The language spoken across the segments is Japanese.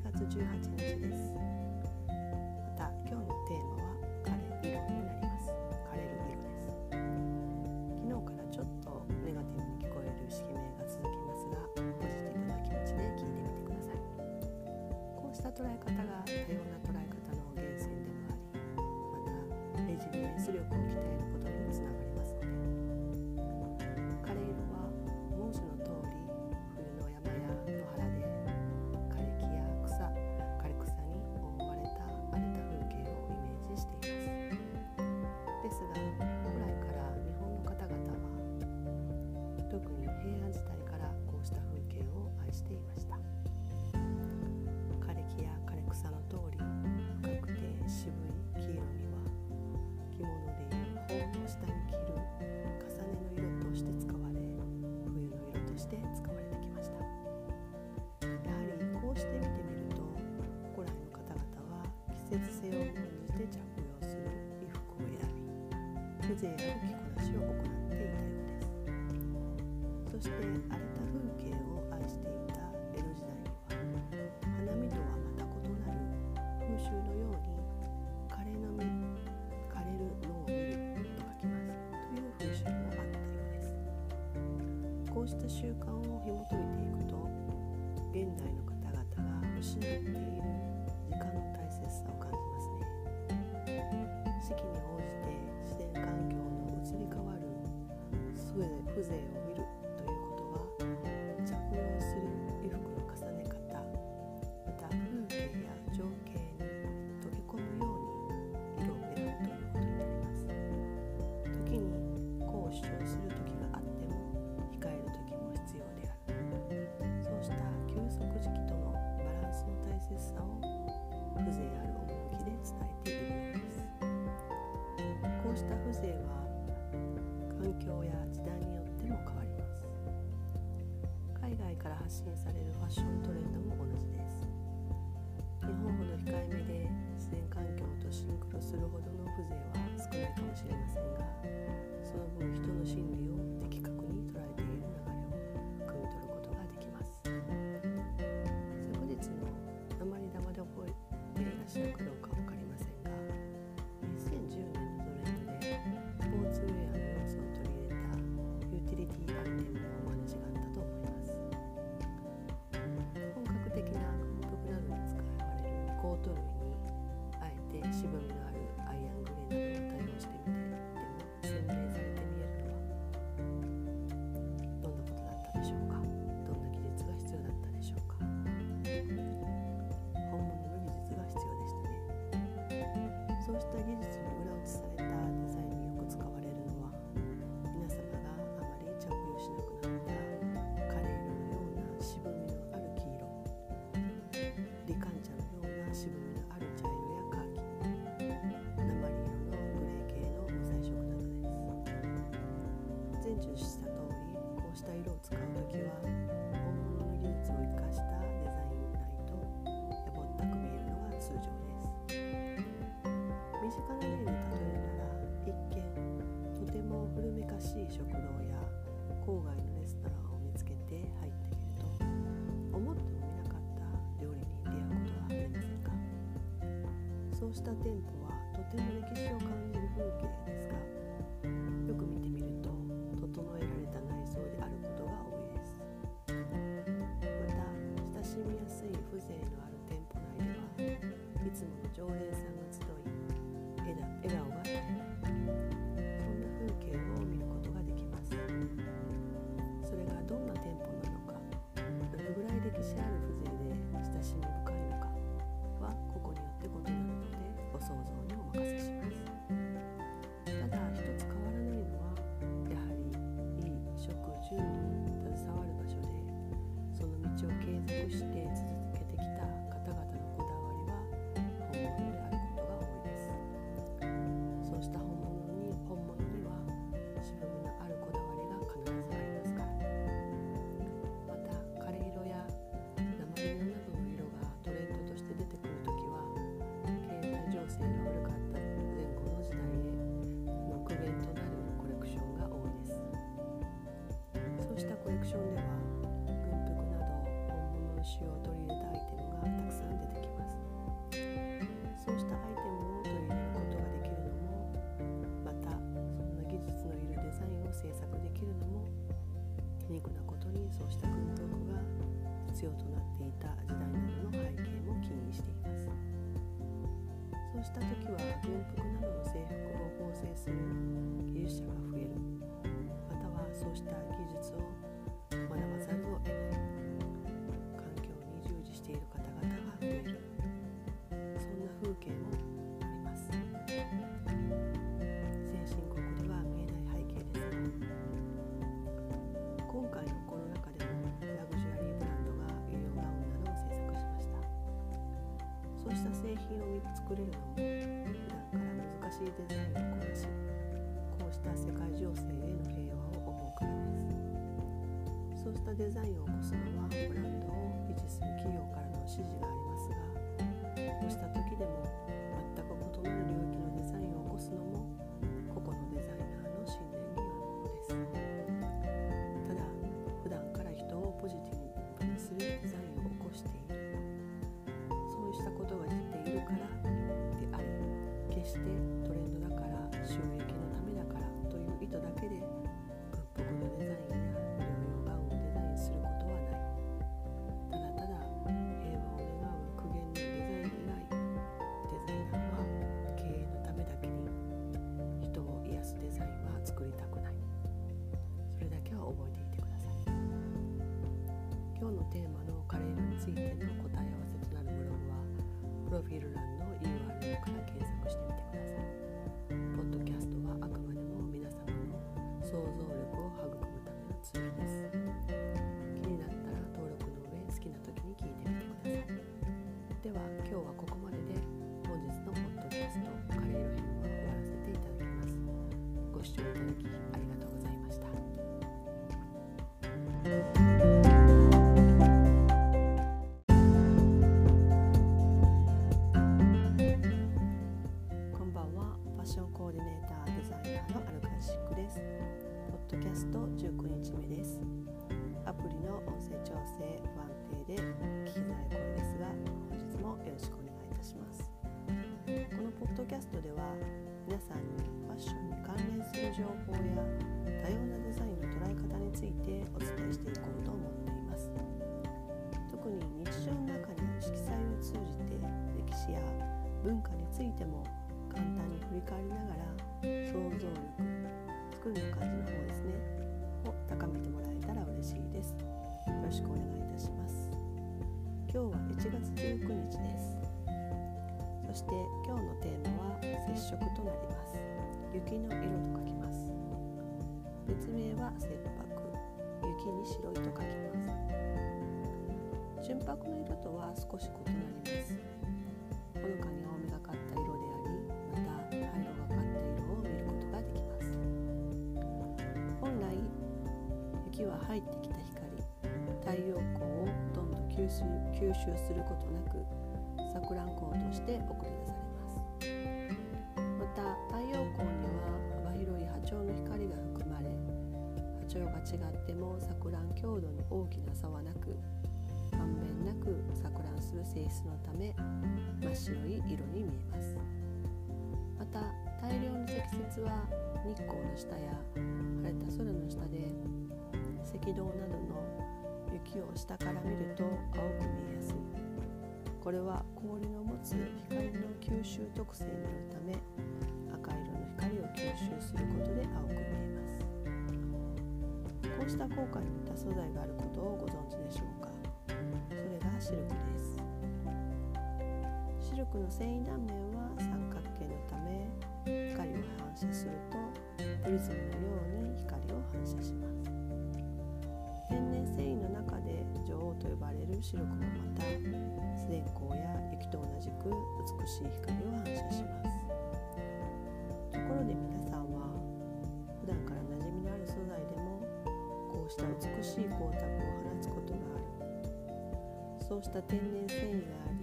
月18日です。また今日のテーマは枯れ色になります。枯れる色です。昨日からちょっとネガティブに聞こえる色名が続きますがポジティブな気持ちで聞いてみてください。こうした捉え方が多様な捉え方の源泉でもありまたレジリエンス力を鍛えること風情ある着こなしを行っていたようです。そして荒れた風景を愛していた江戸時代には花見とはまた異なる風習のように枯れの実枯れるのを見ると書きますという風習もあったようです。こうした習慣風風情は少ないかもしれませんがその分人の心理を的確に捉えている流れを汲み取ることができます。昨日の鉛玉で覚えていらっしゃるかどうか分かりませんが2010年のトレンドでスポーツウェアの要素を取り入れたユーティリティアイテムのお話があったと思います。本格的な軍服などに使われるコート類にあえて渋みのあるなどを多用してみて郊外のレストランを見つけて入ってみると思ってもみなかった料理に出会うことはありませんか？そうした店舗はとても歴史を感じる風景ですがよく見てみると整えられた内装であることが多いです。また親しみやすい風情のある店舗内ではいつもの常連さんが集い笑笑顔が絶えない。必要となっていた時代などの背景も起因しています。そうした時は軍服などの制服を縫製する技術者が増える。またはそうした技術を学ばざるを得ない。製品を作れるのも普段から難しいデザインをこなしこうした世界情勢への平和を思うからです。そうしたデザインを起こすのはブランドを維持する企業からの指示がありますがこうした時でも全く異なるしてトレンドだから収益スト19日目です。アプリの音声調整不安定で聞きづらい声ですが本日もよろしくお願いいたします。このポッドキャストでは皆さんにファッションに関連する情報や多様なデザインの捉え方についてお伝えしていこうと思っています。特に日常の中に色彩を通じて歴史や文化についても簡単に振り返りながら想像力作りの感じの方ですね。を高めてもらえたら嬉しいです。よろしくお願いいたします。今日は1月19日です。そして今日のテーマは接触となります。雪の色と書きます。別名は切白雪に白いと書きます。純白の色とは少し異なります。は入ってきた光太陽光をほとんど吸収吸収することなく錯乱光として送り出されます。また太陽光には幅広い波長の光が含まれ波長が違っても錯乱強度に大きな差はなくまんべんなく錯乱する性質のため真っ白い色に見えます。また大量の積雪は日光の下や晴れた空の赤道などの雪を下から見ると青く見えやすい。これは氷の持つ光の吸収特性によるため赤色の光を吸収することで青く見えます。こうした効果に似た素材があることをご存知でしょうか？それがシルクです。シルクの繊維断面は三角形のため光を反射するとプリズムのようるシルクもまた自然光や雪と同じく美しい光を反射しますところで皆さんは普段から馴染みのある素材でもこうした美しい光沢を放つことがある。そうした天然繊維があり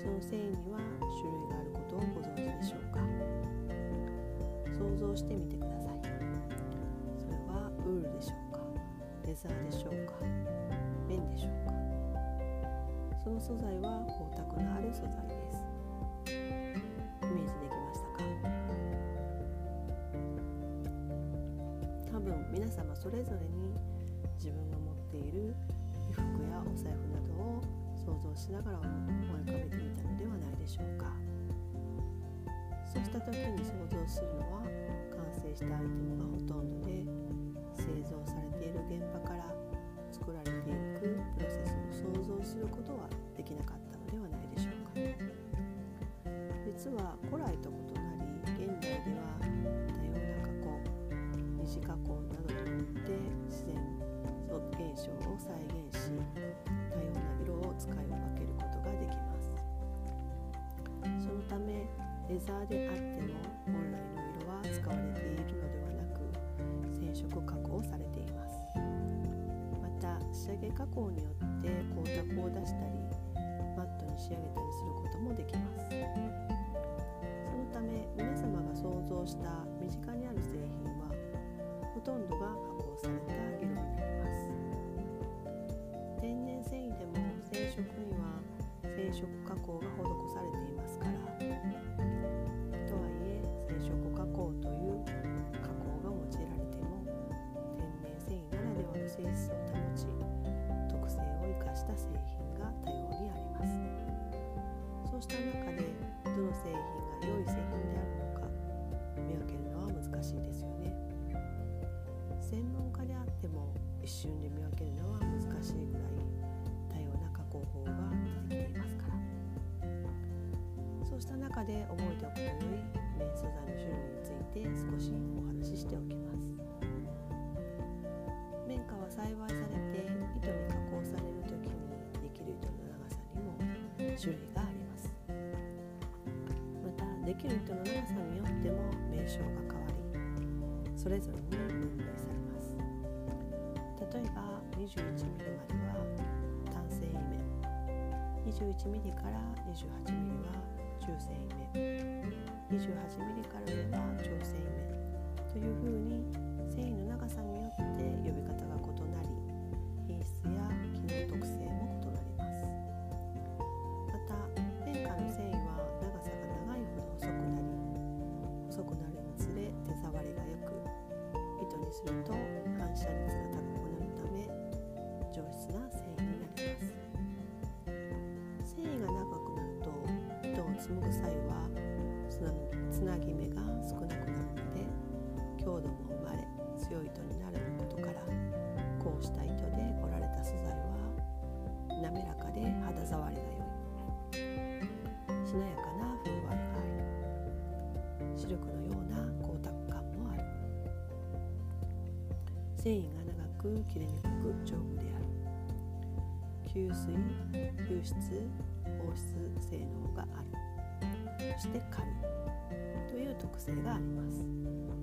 その繊維には種類があることをご存知でしょうか？想像してみてくださいそれはウールでしょうか？レザーでしょうか？の素材は光沢のある素材です。イメージできましたか？多分皆様それぞれに自分が持っている衣服やお財布などを想像しながら思い浮かべてみたのではないでしょうか。そうした時に想像するのは完成したアイテムがほとんどで製造されている現場から作られていくプロセスを想像することはできなかったのではないでしょうか。実は古来と異なり現代では多様な加工二次加工などによって自然現象を再現し多様な色を使い分けることができます。そのためレザーであっても本来の色は使われているのではなく染色加工されています。また仕上げ加工によって光沢を出したり仕上げたりすることもできます。そのため皆様が想像した身近にある製品はほとんどが加工された色になります。天然繊維でも染色には染色加工が施されていますからで覚えておくと良い綿素材の種類について少しお話ししておきます。綿花は栽培されて糸に加工される時にできる糸の長さにも種類があります。またできる糸の長さによっても名称が変わりそれぞれに分類されます。例えば 21mm までは単繊維面 21mm から 28mm は中繊維面 28mm から上は長繊維面というふうに繊維の長さによって呼び方が異なり品質や機能特性強い糸になることからこうした糸で織られた素材は滑らかで肌触りが良い。しなやかなふんわりがありシルクのような光沢感もある。繊維が長く切れにくく丈夫である。吸水吸湿放出性能がある。そして軽いという特性があります。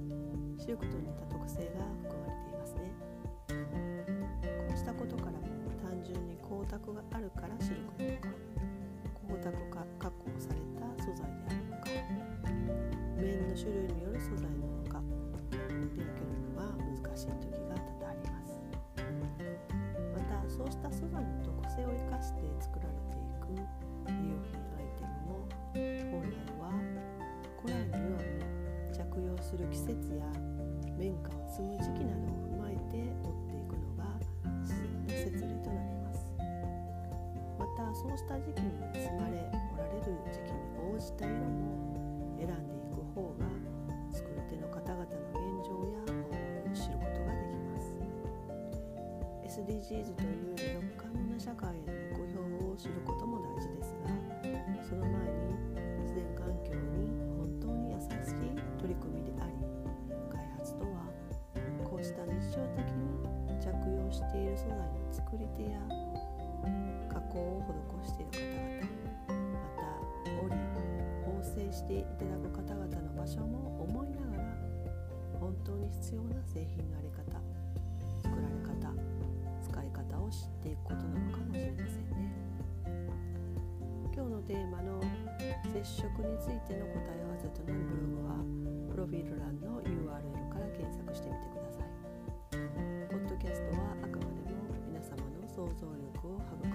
シルクと似た特性が含まれていますね。こうしたことからも単純に光沢があるからシルクなのか光沢化加工された素材であるのか綿の種類による素材なのか見分けるのは難しい時が多々あります。またそうした素材の特性を生かして作られ着用する季節や綿花を摘む時期などを踏まえて織っていくのが自然の摂理となります。またそうした時期に摘まれ織られる時期に応じた色も選んでいく方が作り手の方々の現状や思いを知ることができます。SDGs という持続可能な社会への目標を知ることも大事です。取り組みであり開発とはこうした日常的に着用している素材の作り手や加工を施している方々また織り縫製していただく方々の場所も思いながら本当に必要な製品のあり方作られ方使い方を知っていくことなのかもしれませんね。今日のテーマの接触についての答え合わせとなるブログはロフィール欄の URL から検索してみてください。ポッドキャストはあくまでも皆様の想像力を育